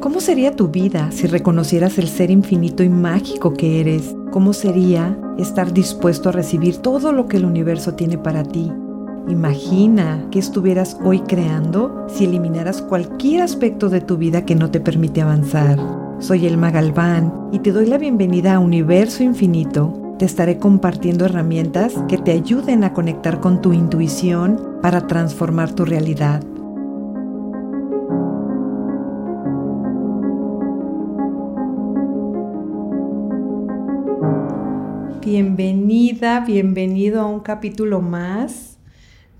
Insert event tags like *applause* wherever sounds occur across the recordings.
¿Cómo sería tu vida si reconocieras el ser infinito y mágico que eres? ¿Cómo sería estar dispuesto a recibir todo lo que el universo tiene para ti? Imagina que estuvieras hoy creando si eliminaras cualquier aspecto de tu vida que no te permite avanzar. Soy Elma Galván y te doy la bienvenida a Universo Infinito. Te estaré compartiendo herramientas que te ayuden a conectar con tu intuición para transformar tu realidad. Bienvenida, bienvenido a un capítulo más.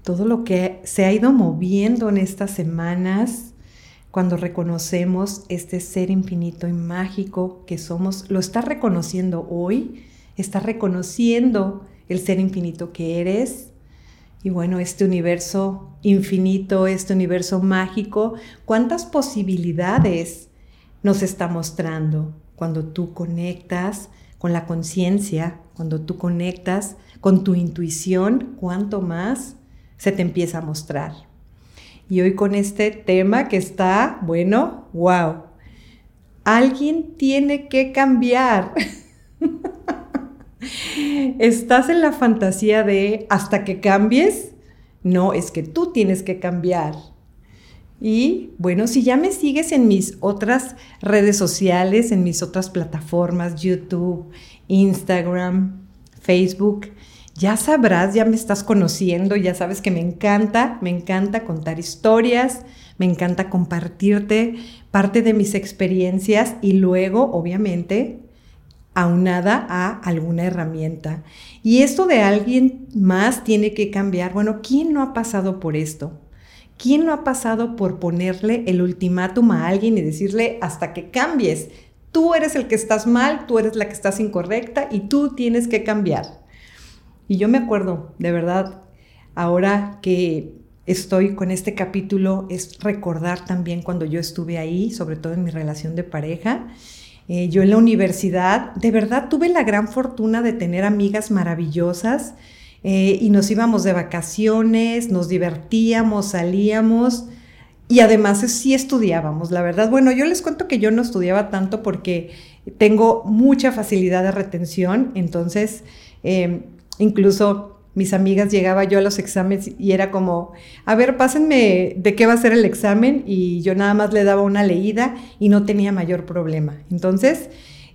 Todo lo que se ha ido moviendo en estas semanas, cuando reconocemos este ser infinito y mágico que somos, lo está reconociendo hoy, está reconociendo el ser infinito que eres. Y bueno, este universo infinito, este universo mágico, cuántas posibilidades nos está mostrando cuando tú conectas con la conciencia, cuando tú conectas con tu intuición, cuánto más se te empieza a mostrar. Y hoy con este tema que está, bueno, wow, alguien tiene que cambiar. *laughs* Estás en la fantasía de hasta que cambies. No, es que tú tienes que cambiar. Y bueno, si ya me sigues en mis otras redes sociales, en mis otras plataformas, YouTube, Instagram, Facebook, ya sabrás, ya me estás conociendo, ya sabes que me encanta, me encanta contar historias, me encanta compartirte parte de mis experiencias y luego, obviamente, aunada a alguna herramienta. Y esto de alguien más tiene que cambiar. Bueno, ¿quién no ha pasado por esto? ¿Quién no ha pasado por ponerle el ultimátum a alguien y decirle hasta que cambies? Tú eres el que estás mal, tú eres la que estás incorrecta y tú tienes que cambiar. Y yo me acuerdo, de verdad, ahora que estoy con este capítulo, es recordar también cuando yo estuve ahí, sobre todo en mi relación de pareja. Eh, yo en la universidad, de verdad tuve la gran fortuna de tener amigas maravillosas eh, y nos íbamos de vacaciones, nos divertíamos, salíamos y además sí estudiábamos, la verdad. Bueno, yo les cuento que yo no estudiaba tanto porque tengo mucha facilidad de retención, entonces em, incluso mis amigas llegaba yo a los exámenes y era como, a ver, pásenme de qué va a ser el examen y yo nada más le daba una leída y no tenía mayor problema. Entonces,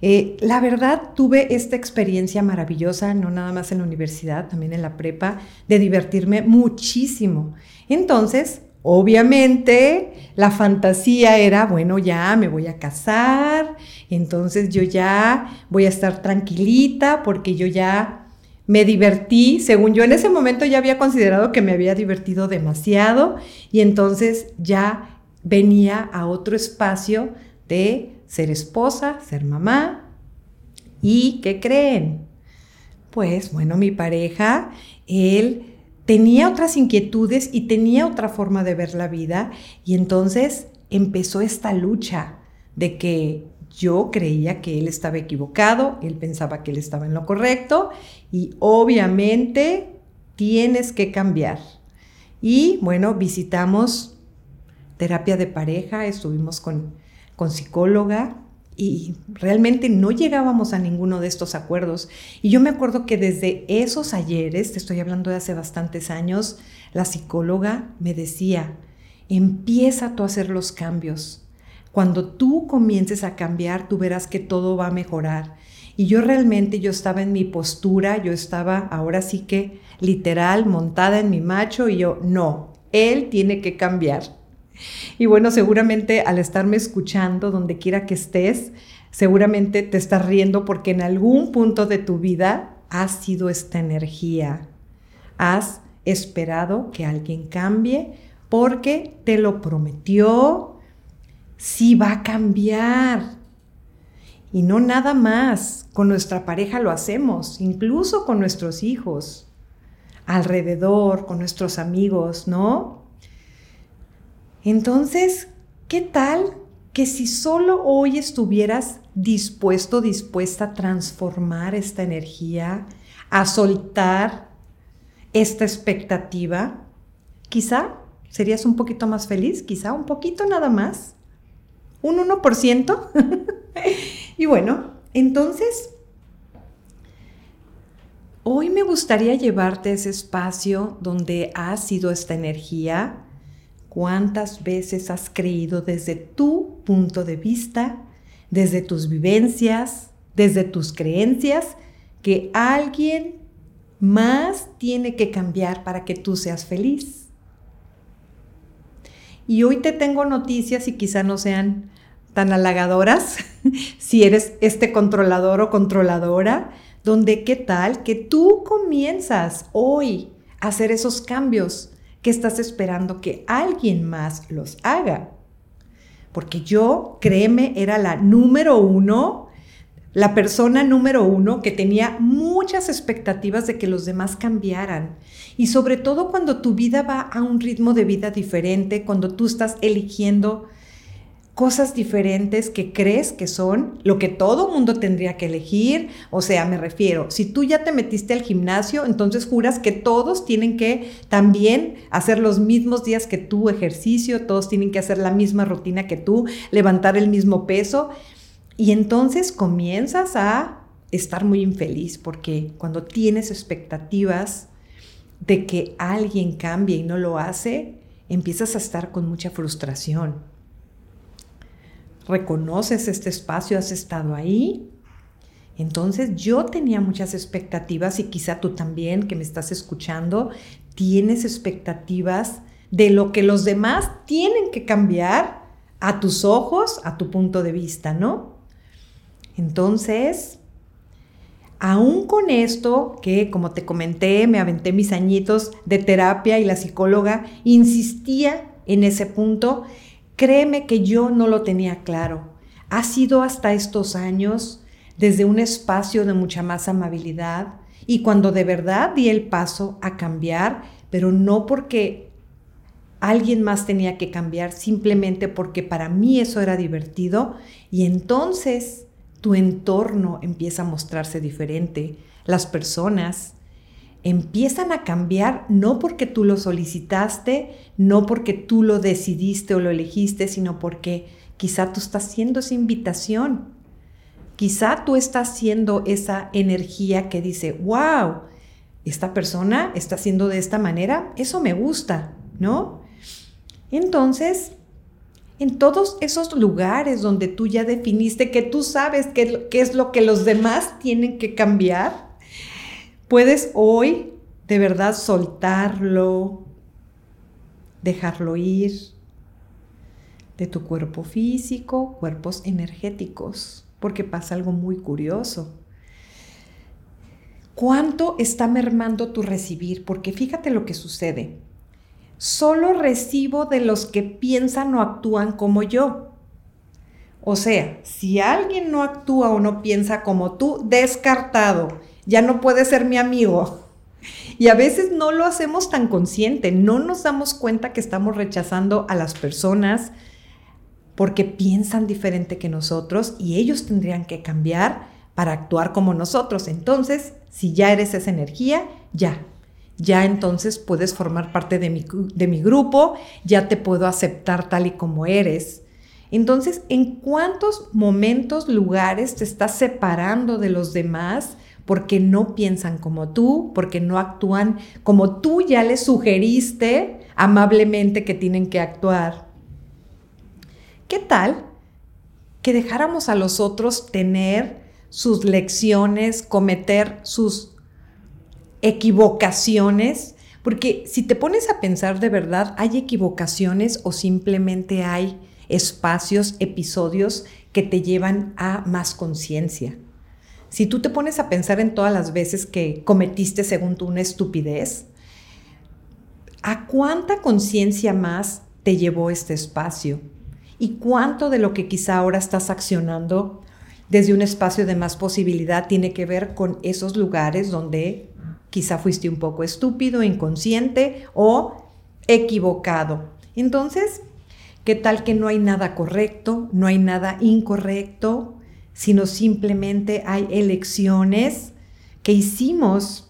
eh, la verdad, tuve esta experiencia maravillosa, no nada más en la universidad, también en la prepa, de divertirme muchísimo. Entonces, obviamente, la fantasía era, bueno, ya me voy a casar, entonces yo ya voy a estar tranquilita porque yo ya me divertí, según yo en ese momento ya había considerado que me había divertido demasiado y entonces ya venía a otro espacio de ser esposa, ser mamá. ¿Y qué creen? Pues bueno, mi pareja, él tenía otras inquietudes y tenía otra forma de ver la vida y entonces empezó esta lucha de que yo creía que él estaba equivocado, él pensaba que él estaba en lo correcto y obviamente tienes que cambiar. Y bueno, visitamos terapia de pareja, estuvimos con con psicóloga y realmente no llegábamos a ninguno de estos acuerdos. Y yo me acuerdo que desde esos ayeres, te estoy hablando de hace bastantes años, la psicóloga me decía, empieza tú a hacer los cambios. Cuando tú comiences a cambiar, tú verás que todo va a mejorar. Y yo realmente, yo estaba en mi postura, yo estaba ahora sí que literal montada en mi macho y yo, no, él tiene que cambiar. *laughs* Y bueno, seguramente al estarme escuchando, donde quiera que estés, seguramente te estás riendo porque en algún punto de tu vida has sido esta energía. Has esperado que alguien cambie porque te lo prometió. Sí va a cambiar. Y no nada más. Con nuestra pareja lo hacemos, incluso con nuestros hijos, alrededor, con nuestros amigos, ¿no? Entonces, ¿qué tal que si solo hoy estuvieras dispuesto, dispuesta a transformar esta energía, a soltar esta expectativa, quizá serías un poquito más feliz, quizá un poquito nada más, un 1%. *laughs* y bueno, entonces, hoy me gustaría llevarte ese espacio donde ha sido esta energía. ¿Cuántas veces has creído desde tu punto de vista, desde tus vivencias, desde tus creencias, que alguien más tiene que cambiar para que tú seas feliz? Y hoy te tengo noticias y quizá no sean tan halagadoras, *laughs* si eres este controlador o controladora, donde qué tal que tú comienzas hoy a hacer esos cambios que estás esperando que alguien más los haga. Porque yo, créeme, era la número uno, la persona número uno que tenía muchas expectativas de que los demás cambiaran. Y sobre todo cuando tu vida va a un ritmo de vida diferente, cuando tú estás eligiendo cosas diferentes que crees que son lo que todo mundo tendría que elegir. O sea, me refiero, si tú ya te metiste al gimnasio, entonces juras que todos tienen que también hacer los mismos días que tú ejercicio, todos tienen que hacer la misma rutina que tú, levantar el mismo peso. Y entonces comienzas a estar muy infeliz porque cuando tienes expectativas de que alguien cambie y no lo hace, empiezas a estar con mucha frustración reconoces este espacio, has estado ahí. Entonces yo tenía muchas expectativas y quizá tú también que me estás escuchando tienes expectativas de lo que los demás tienen que cambiar a tus ojos, a tu punto de vista, ¿no? Entonces, aún con esto, que como te comenté, me aventé mis añitos de terapia y la psicóloga insistía en ese punto, Créeme que yo no lo tenía claro. Ha sido hasta estos años desde un espacio de mucha más amabilidad y cuando de verdad di el paso a cambiar, pero no porque alguien más tenía que cambiar, simplemente porque para mí eso era divertido y entonces tu entorno empieza a mostrarse diferente. Las personas, empiezan a cambiar no porque tú lo solicitaste, no porque tú lo decidiste o lo elegiste, sino porque quizá tú estás haciendo esa invitación. Quizá tú estás haciendo esa energía que dice, wow, esta persona está haciendo de esta manera, eso me gusta, ¿no? Entonces, en todos esos lugares donde tú ya definiste que tú sabes qué, qué es lo que los demás tienen que cambiar, Puedes hoy de verdad soltarlo, dejarlo ir de tu cuerpo físico, cuerpos energéticos, porque pasa algo muy curioso. ¿Cuánto está mermando tu recibir? Porque fíjate lo que sucede. Solo recibo de los que piensan o actúan como yo. O sea, si alguien no actúa o no piensa como tú, descartado ya no puede ser mi amigo. Y a veces no lo hacemos tan consciente, no nos damos cuenta que estamos rechazando a las personas porque piensan diferente que nosotros y ellos tendrían que cambiar para actuar como nosotros. Entonces, si ya eres esa energía, ya, ya entonces puedes formar parte de mi, de mi grupo, ya te puedo aceptar tal y como eres. Entonces, ¿en cuántos momentos, lugares te estás separando de los demás porque no piensan como tú, porque no actúan como tú ya les sugeriste amablemente que tienen que actuar. ¿Qué tal que dejáramos a los otros tener sus lecciones, cometer sus equivocaciones? Porque si te pones a pensar de verdad, ¿hay equivocaciones o simplemente hay espacios, episodios que te llevan a más conciencia? Si tú te pones a pensar en todas las veces que cometiste según tú una estupidez, ¿a cuánta conciencia más te llevó este espacio? ¿Y cuánto de lo que quizá ahora estás accionando desde un espacio de más posibilidad tiene que ver con esos lugares donde quizá fuiste un poco estúpido, inconsciente o equivocado? Entonces, ¿qué tal que no hay nada correcto, no hay nada incorrecto? Sino simplemente hay elecciones que hicimos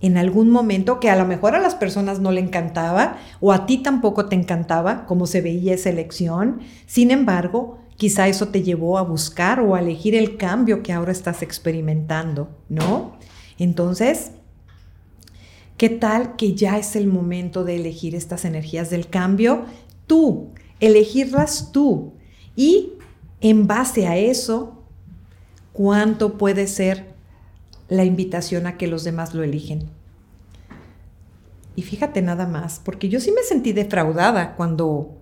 en algún momento que a lo mejor a las personas no le encantaba o a ti tampoco te encantaba cómo se veía esa elección. Sin embargo, quizá eso te llevó a buscar o a elegir el cambio que ahora estás experimentando, ¿no? Entonces, ¿qué tal que ya es el momento de elegir estas energías del cambio? Tú, elegirlas tú. Y en base a eso, ¿cuánto puede ser la invitación a que los demás lo eligen? Y fíjate nada más, porque yo sí me sentí defraudada cuando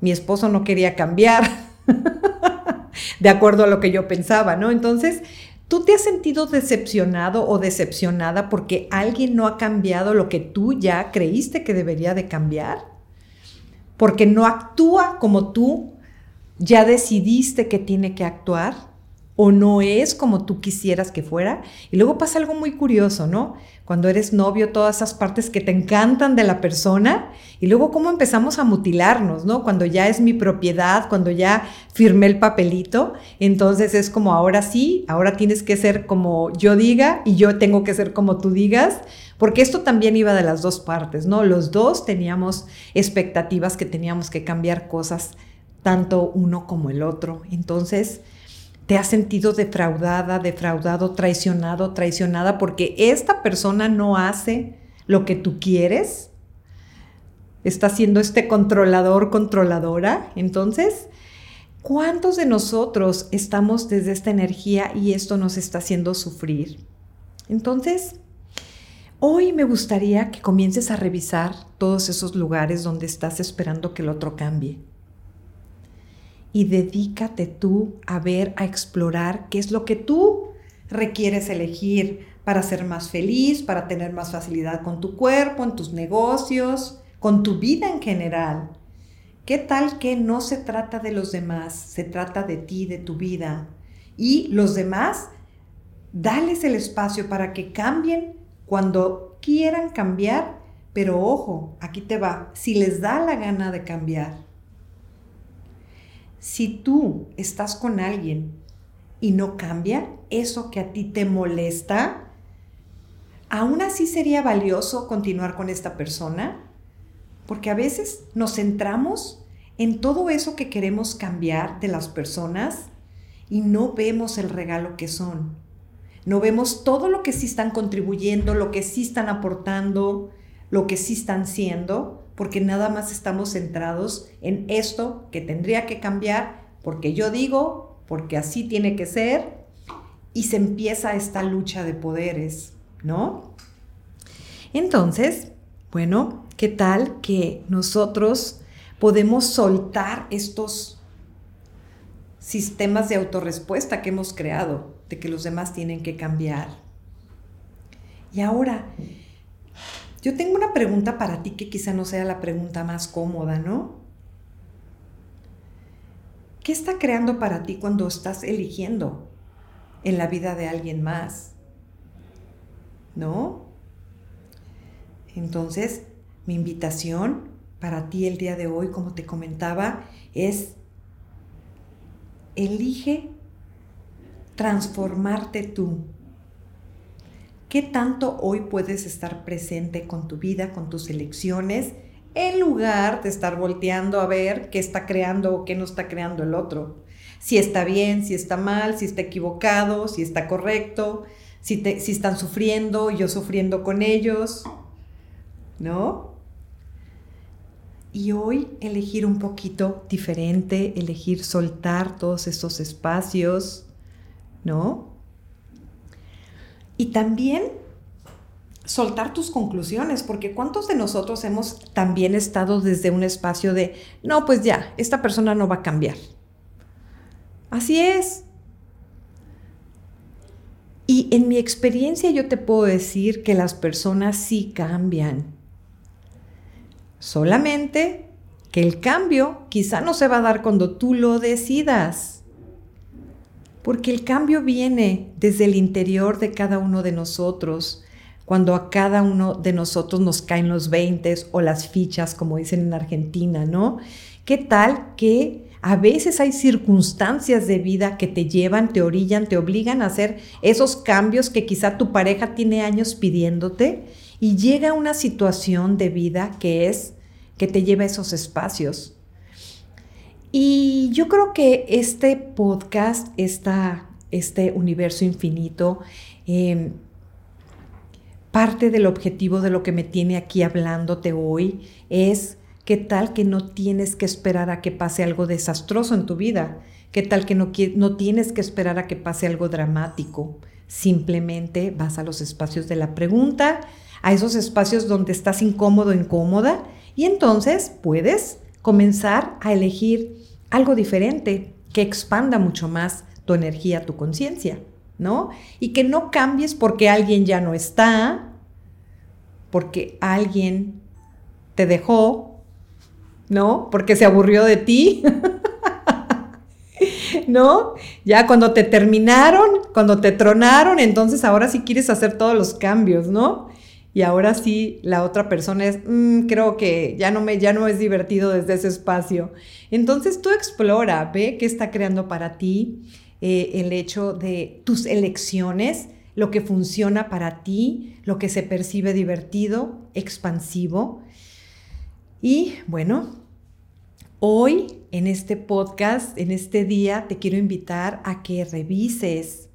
mi esposo no quería cambiar, *laughs* de acuerdo a lo que yo pensaba, ¿no? Entonces, ¿tú te has sentido decepcionado o decepcionada porque alguien no ha cambiado lo que tú ya creíste que debería de cambiar? Porque no actúa como tú ya decidiste que tiene que actuar o no es como tú quisieras que fuera. Y luego pasa algo muy curioso, ¿no? Cuando eres novio, todas esas partes que te encantan de la persona y luego cómo empezamos a mutilarnos, ¿no? Cuando ya es mi propiedad, cuando ya firmé el papelito, entonces es como ahora sí, ahora tienes que ser como yo diga y yo tengo que ser como tú digas, porque esto también iba de las dos partes, ¿no? Los dos teníamos expectativas que teníamos que cambiar cosas, tanto uno como el otro. Entonces, te has sentido defraudada, defraudado, traicionado, traicionada porque esta persona no hace lo que tú quieres, está siendo este controlador, controladora. Entonces, ¿cuántos de nosotros estamos desde esta energía y esto nos está haciendo sufrir? Entonces, hoy me gustaría que comiences a revisar todos esos lugares donde estás esperando que el otro cambie y dedícate tú a ver, a explorar qué es lo que tú requieres elegir para ser más feliz, para tener más facilidad con tu cuerpo, en tus negocios, con tu vida en general. ¿Qué tal que no se trata de los demás, se trata de ti, de tu vida? Y los demás, dales el espacio para que cambien cuando quieran cambiar, pero ojo, aquí te va, si les da la gana de cambiar si tú estás con alguien y no cambia, eso que a ti te molesta, aún así sería valioso continuar con esta persona, porque a veces nos centramos en todo eso que queremos cambiar de las personas y no vemos el regalo que son. No vemos todo lo que sí están contribuyendo, lo que sí están aportando, lo que sí están siendo porque nada más estamos centrados en esto que tendría que cambiar, porque yo digo, porque así tiene que ser, y se empieza esta lucha de poderes, ¿no? Entonces, bueno, ¿qué tal que nosotros podemos soltar estos sistemas de autorrespuesta que hemos creado, de que los demás tienen que cambiar? Y ahora, yo tengo una pregunta para ti que quizá no sea la pregunta más cómoda, ¿no? ¿Qué está creando para ti cuando estás eligiendo en la vida de alguien más? ¿No? Entonces, mi invitación para ti el día de hoy, como te comentaba, es elige transformarte tú ¿Qué tanto hoy puedes estar presente con tu vida, con tus elecciones, en lugar de estar volteando a ver qué está creando o qué no está creando el otro? Si está bien, si está mal, si está equivocado, si está correcto, si, están sufriendo, yo sufriendo con ellos, ¿no? Y hoy elegir un poquito diferente, elegir soltar todos esos espacios, ¿no? Y también soltar tus conclusiones, porque ¿cuántos de nosotros hemos también estado desde un espacio de, no, pues ya, esta persona no va a cambiar? Así es. Y en mi experiencia yo te puedo decir que las personas sí cambian. Solamente que el cambio quizá no se va a dar cuando tú lo decidas. Porque el cambio viene desde el interior de cada uno de nosotros, cuando a cada uno de nosotros nos caen los 20 o las fichas, como dicen en Argentina, ¿no? ¿Qué tal que a veces hay circunstancias de vida que te llevan, te orillan, te obligan a hacer esos cambios que quizá tu pareja tiene años pidiéndote y llega una situación de vida que es que te lleva a esos espacios? Y yo creo que este podcast, este universo infinito, em, parte del objetivo de lo que me tiene aquí hablándote hoy es qué tal que no tienes que esperar a que pase algo desastroso en tu vida, qué tal que no, no tienes que esperar a que pase algo dramático. Simplemente vas a los espacios de la pregunta, a esos espacios donde estás incómodo, incómoda, y entonces puedes comenzar a elegir algo diferente que expanda mucho más tu energía, tu conciencia, ¿no? Y que no cambies porque alguien ya no está, porque alguien te dejó, ¿no? Porque se aburrió de ti. *laughs* ¿No? Ya cuando te terminaron, cuando te tronaron, entonces ahora sí quieres hacer todos los cambios, ¿no? Y ahora sí la otra persona es, mm, creo que ya no, me, ya no es divertido desde ese espacio. Entonces tú explora, ve qué está creando para ti eh, el hecho de tus elecciones, lo que funciona para ti, lo que se percibe divertido, expansivo. Y bueno, hoy en este podcast, en este día, te quiero invitar a que revises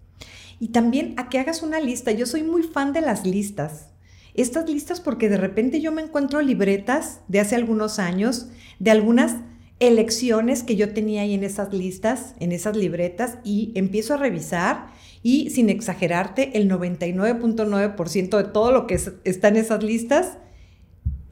y también a que hagas una lista. Yo soy muy fan de las listas estas listas porque de repente yo me encuentro libretas de hace algunos años, de algunas elecciones que yo tenía ahí en esas listas, en esas libretas, y empiezo a revisar y sin exagerarte, el 99.9% de todo lo que está en esas listas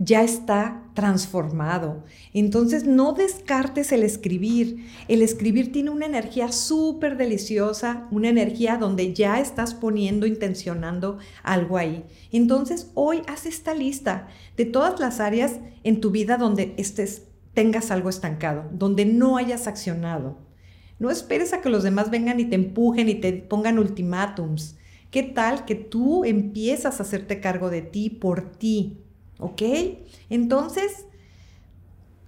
ya está transformado. Entonces no descartes el escribir. El escribir tiene una energía súper deliciosa, una energía donde ya estás poniendo, intencionando algo ahí. Entonces hoy haz esta lista de todas las áreas en tu vida donde estés, tengas algo estancado, donde no hayas accionado. No esperes a que los demás vengan y te empujen y te pongan ultimátums. ¿Qué tal que tú empiezas a hacerte cargo de ti por ti? ¿Ok? Entonces,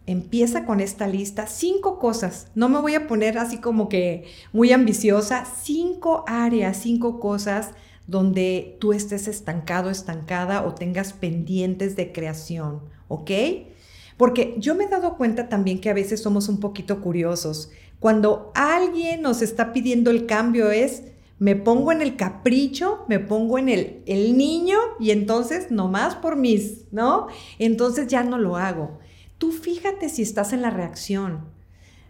empieza con esta lista. Cinco cosas. No me voy a poner así como que muy ambiciosa. Cinco áreas, cinco cosas donde tú estés estancado, estancada o tengas pendientes de creación. ¿Ok? Porque yo me he dado cuenta también que a veces somos un poquito curiosos. Cuando alguien nos está pidiendo el cambio es me pongo en el capricho, me pongo en el, el niño y entonces nomás por mis, ¿no? Entonces ya no lo hago. Tú fíjate si estás en la reacción.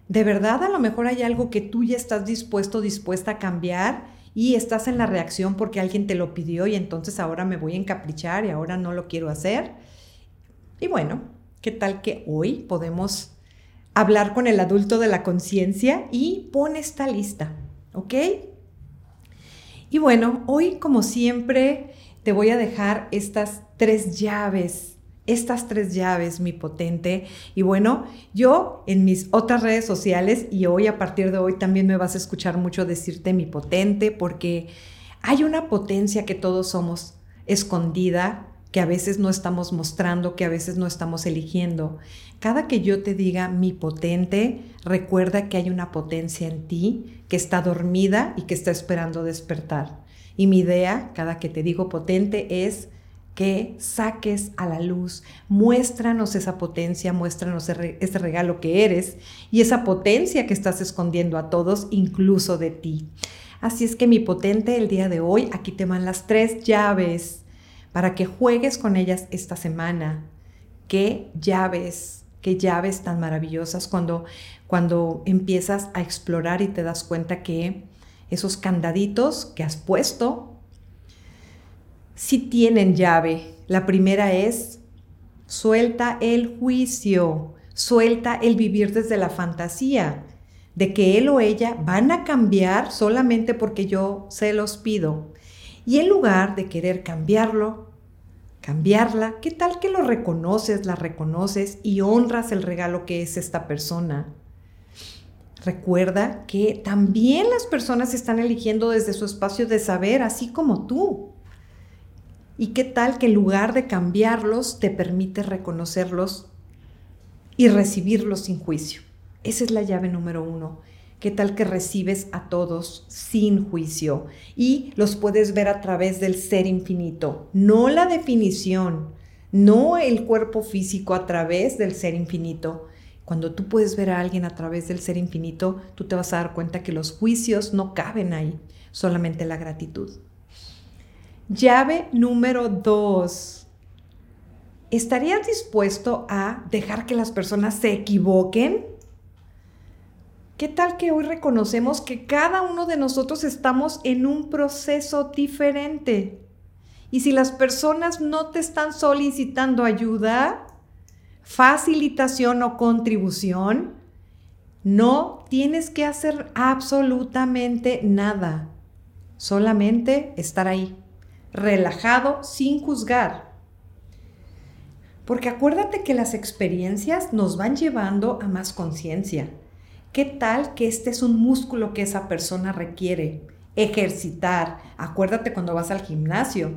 De verdad, a lo mejor hay algo que tú ya estás dispuesto, dispuesta a cambiar y estás en la reacción porque alguien te lo pidió y entonces ahora me voy a encaprichar y ahora no lo quiero hacer. Y bueno, ¿qué tal que hoy podemos hablar con el adulto de la conciencia y pon esta lista, ¿ok? Y bueno, hoy como siempre te voy a dejar estas tres llaves, estas tres llaves, mi potente. Y bueno, yo en mis otras redes sociales y hoy a partir de hoy también me vas a escuchar mucho decirte mi potente porque hay una potencia que todos somos escondida, que a veces no estamos mostrando, que a veces no estamos eligiendo. Cada que yo te diga mi potente, recuerda que hay una potencia en ti que está dormida y que está esperando despertar. Y mi idea, cada que te digo potente, es que saques a la luz, muéstranos esa potencia, muéstranos ese regalo que eres y esa potencia que estás escondiendo a todos, incluso de ti. Así es que mi potente el día de hoy, aquí te van las tres llaves para que juegues con ellas esta semana. Qué llaves, qué llaves tan maravillosas cuando, cuando empiezas a explorar y te das cuenta que esos candaditos que has puesto sí tienen llave. La primera es suelta el juicio, suelta el vivir desde la fantasía de que él o ella van a cambiar solamente porque yo se los pido. Y en lugar de querer cambiarlo, cambiarla, ¿qué tal que lo reconoces, la reconoces y honras el regalo que es esta persona? Recuerda que también las personas están eligiendo desde su espacio de saber, así como tú. ¿Y qué tal que en lugar de cambiarlos, te permite reconocerlos y recibirlos sin juicio? Esa es la llave número uno. ¿Qué tal que recibes a todos sin juicio y los puedes ver a través del ser infinito? No la definición, no el cuerpo físico a través del ser infinito. Cuando tú puedes ver a alguien a través del ser infinito, tú te vas a dar cuenta que los juicios no caben ahí, solamente la gratitud. Llave número dos. ¿Estarías dispuesto a dejar que las personas se equivoquen? ¿Qué tal que hoy reconocemos que cada uno de nosotros estamos en un proceso diferente? Y si las personas no te están solicitando ayuda, facilitación o contribución, no tienes que hacer absolutamente nada. Solamente estar ahí, relajado, sin juzgar. Porque acuérdate que las experiencias nos van llevando a más conciencia ¿Qué tal que este es un músculo que esa persona requiere? Ejercitar. Acuérdate cuando vas al gimnasio.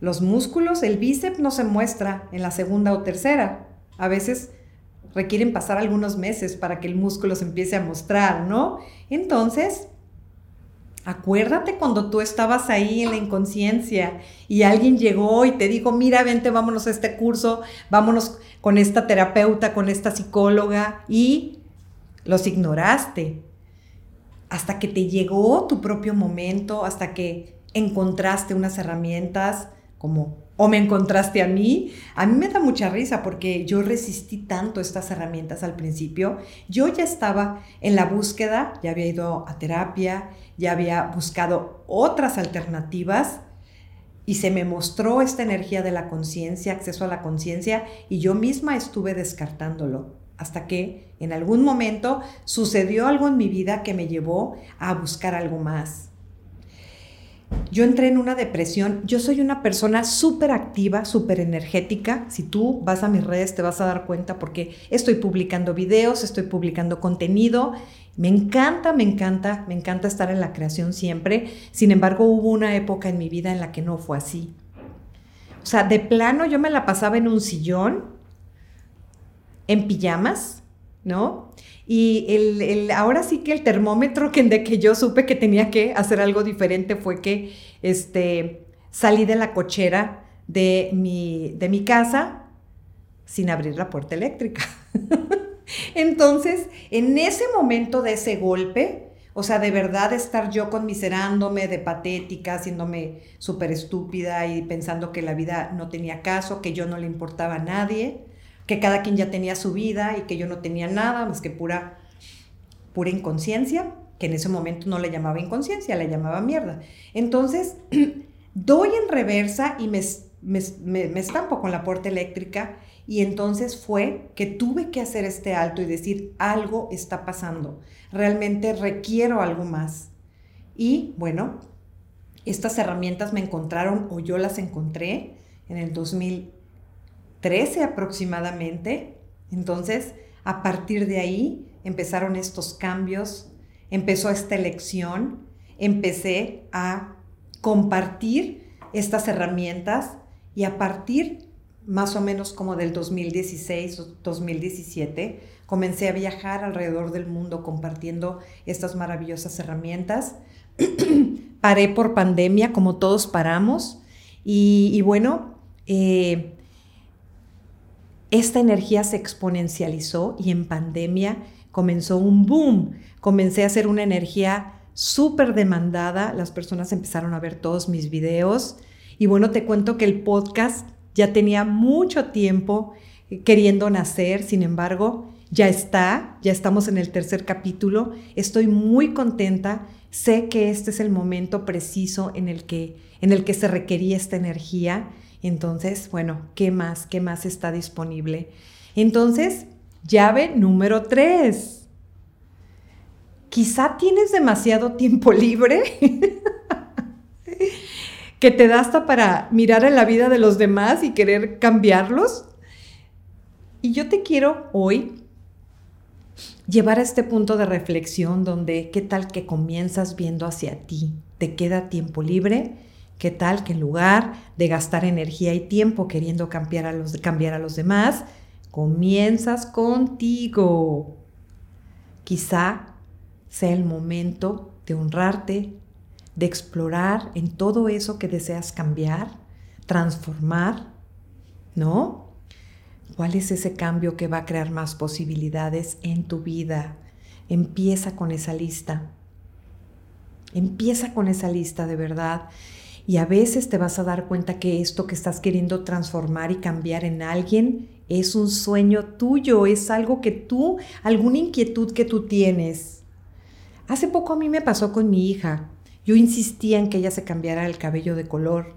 Los músculos, el bíceps no se muestra en la segunda o tercera. A veces requieren pasar algunos meses para que el músculo se empiece a mostrar, ¿no? Entonces, acuérdate cuando tú estabas ahí en la inconsciencia y alguien llegó y te dijo, mira, vente, vámonos a este curso, vámonos con esta terapeuta, con esta psicóloga y los ignoraste, hasta que te llegó tu propio momento, hasta que encontraste unas herramientas como o me encontraste a mí. A mí me da mucha risa porque yo resistí tanto estas herramientas al principio. Yo ya estaba en la búsqueda, ya había ido a terapia, ya había buscado otras alternativas y se me mostró esta energía de la conciencia, acceso a la conciencia y yo misma estuve descartándolo hasta que en algún momento sucedió algo en mi vida que me llevó a buscar algo más. Yo entré en una depresión. Yo soy una persona súper activa, súper energética. Si tú vas a mis redes te vas a dar cuenta porque estoy publicando videos, estoy publicando contenido. Me encanta, me encanta, me encanta estar en la creación siempre. Sin embargo, hubo una época en mi vida en la que no fue así. O sea, de plano yo me la pasaba en un sillón en pijamas, ¿no? Y el, ahora sí que el termómetro que, de que yo supe que tenía que hacer algo diferente fue que este, salí de la cochera de mi, de mi casa sin abrir la puerta eléctrica. *laughs* Entonces, en ese momento de ese golpe, o sea, de verdad estar yo conmiserándome de patética, haciéndome súper estúpida y pensando que la vida no tenía caso, que yo no le importaba a nadie, que cada quien ya tenía su vida y que yo no tenía nada más que pura, pura inconsciencia, que en ese momento no le llamaba inconsciencia, le llamaba mierda. Entonces, *clears throat* doy en reversa y me, me, estampo con la puerta eléctrica y entonces fue que tuve que hacer este alto y decir, algo está pasando, realmente requiero algo más. Y bueno, estas herramientas me encontraron o yo las encontré en el 2000 13 aproximadamente. Entonces, a partir de ahí empezaron estos cambios, empezó esta elección, empecé a compartir estas herramientas y a partir más o menos como del 2016 o 2017, comencé a viajar alrededor del mundo compartiendo estas maravillosas herramientas. *clears throat* Paré por pandemia, como todos paramos, y, bueno, eh, esta energía se exponencializó y en pandemia comenzó un boom. Comencé a hacer una energía súper demandada. Las personas empezaron a ver todos mis videos. Y bueno, te cuento que el podcast ya tenía mucho tiempo queriendo nacer. Sin embargo, ya está, ya estamos en el tercer capítulo. Estoy muy contenta. Sé que este es el momento preciso en el que, en el que se requería esta energía entonces, bueno, ¿qué más? ¿Qué más está disponible? Entonces, llave número tres. Quizá tienes demasiado tiempo libre *laughs* que te da hasta para mirar en la vida de los demás y querer cambiarlos. Y yo te quiero hoy llevar a este punto de reflexión donde qué tal que comienzas viendo hacia ti, te queda tiempo libre ¿Qué tal que en lugar de gastar energía y tiempo queriendo cambiar a los, cambiar a los demás, comienzas contigo? Quizá sea el momento de honrarte, de explorar en todo eso que deseas cambiar, transformar, ¿no? ¿Cuál es ese cambio que va a crear más posibilidades en tu vida? Empieza con esa lista. Empieza con esa lista de verdad. Y a veces te vas a dar cuenta que esto que estás queriendo transformar y cambiar en alguien es un sueño tuyo, es algo que tú, alguna inquietud que tú tienes. Hace poco a mí me pasó con mi hija. Yo insistía en que ella se cambiara el cabello de color.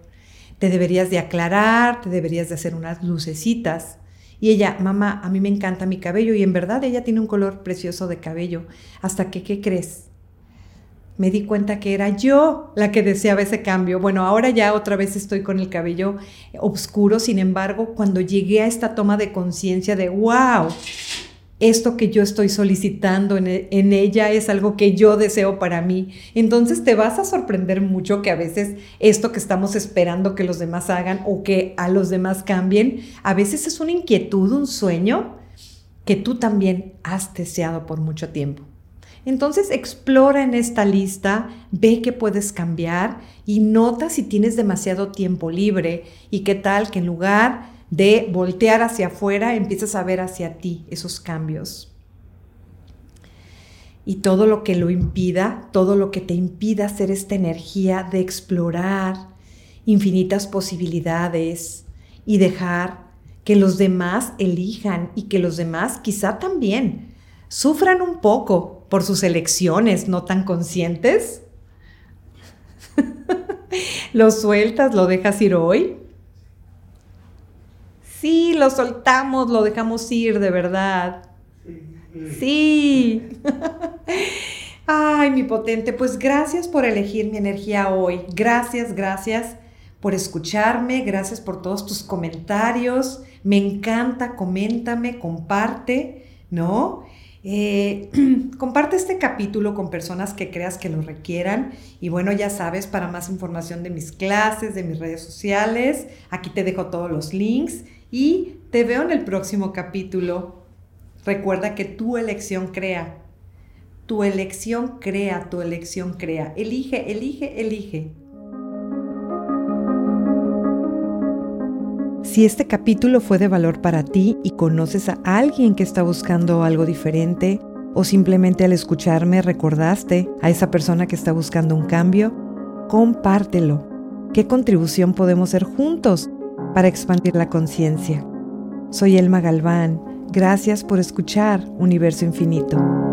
Te deberías de aclarar, te deberías de hacer unas lucecitas. Y ella, mamá, a mí me encanta mi cabello y en verdad ella tiene un color precioso de cabello. Hasta que, ¿qué crees? Me di cuenta que era yo la que deseaba ese cambio. Bueno, ahora ya otra vez estoy con el cabello oscuro, sin embargo, cuando llegué a esta toma de conciencia de, wow, esto que yo estoy solicitando en, en, ella es algo que yo deseo para mí. Entonces te vas a sorprender mucho que a veces esto que estamos esperando que los demás hagan o que a los demás cambien, a veces es una inquietud, un sueño que tú también has deseado por mucho tiempo. Entonces explora en esta lista, ve qué puedes cambiar y nota si tienes demasiado tiempo libre y qué tal que en lugar de voltear hacia afuera, empiezas a ver hacia ti esos cambios. Y todo lo que lo impida, todo lo que te impida hacer esta energía de explorar infinitas posibilidades y dejar que los demás elijan y que los demás quizá también sufran un poco por sus elecciones no tan conscientes. *laughs* lo sueltas, lo dejas ir hoy Sí, lo soltamos, lo dejamos ir, de verdad. Sí. *laughs* Ay, mi potente, pues gracias por elegir mi energía hoy. Gracias, gracias por escucharme, gracias por todos tus comentarios. Me encanta, coméntame, comparte, ¿no? Eh, *clears throat* comparte este capítulo con personas que creas que lo requieran. Y bueno, ya sabes, para más información de mis clases, de mis redes sociales, aquí te dejo todos los links y te veo en el próximo capítulo. Recuerda que tu elección crea. Tu elección crea, tu elección crea. Elige, elige, elige. Si este capítulo fue de valor para ti y conoces a alguien que está buscando algo diferente, o simplemente al escucharme recordaste a esa persona que está buscando un cambio, compártelo. ¿Qué contribución podemos hacer juntos para expandir la conciencia. Soy Elma Galván. Gracias por escuchar Universo Infinito.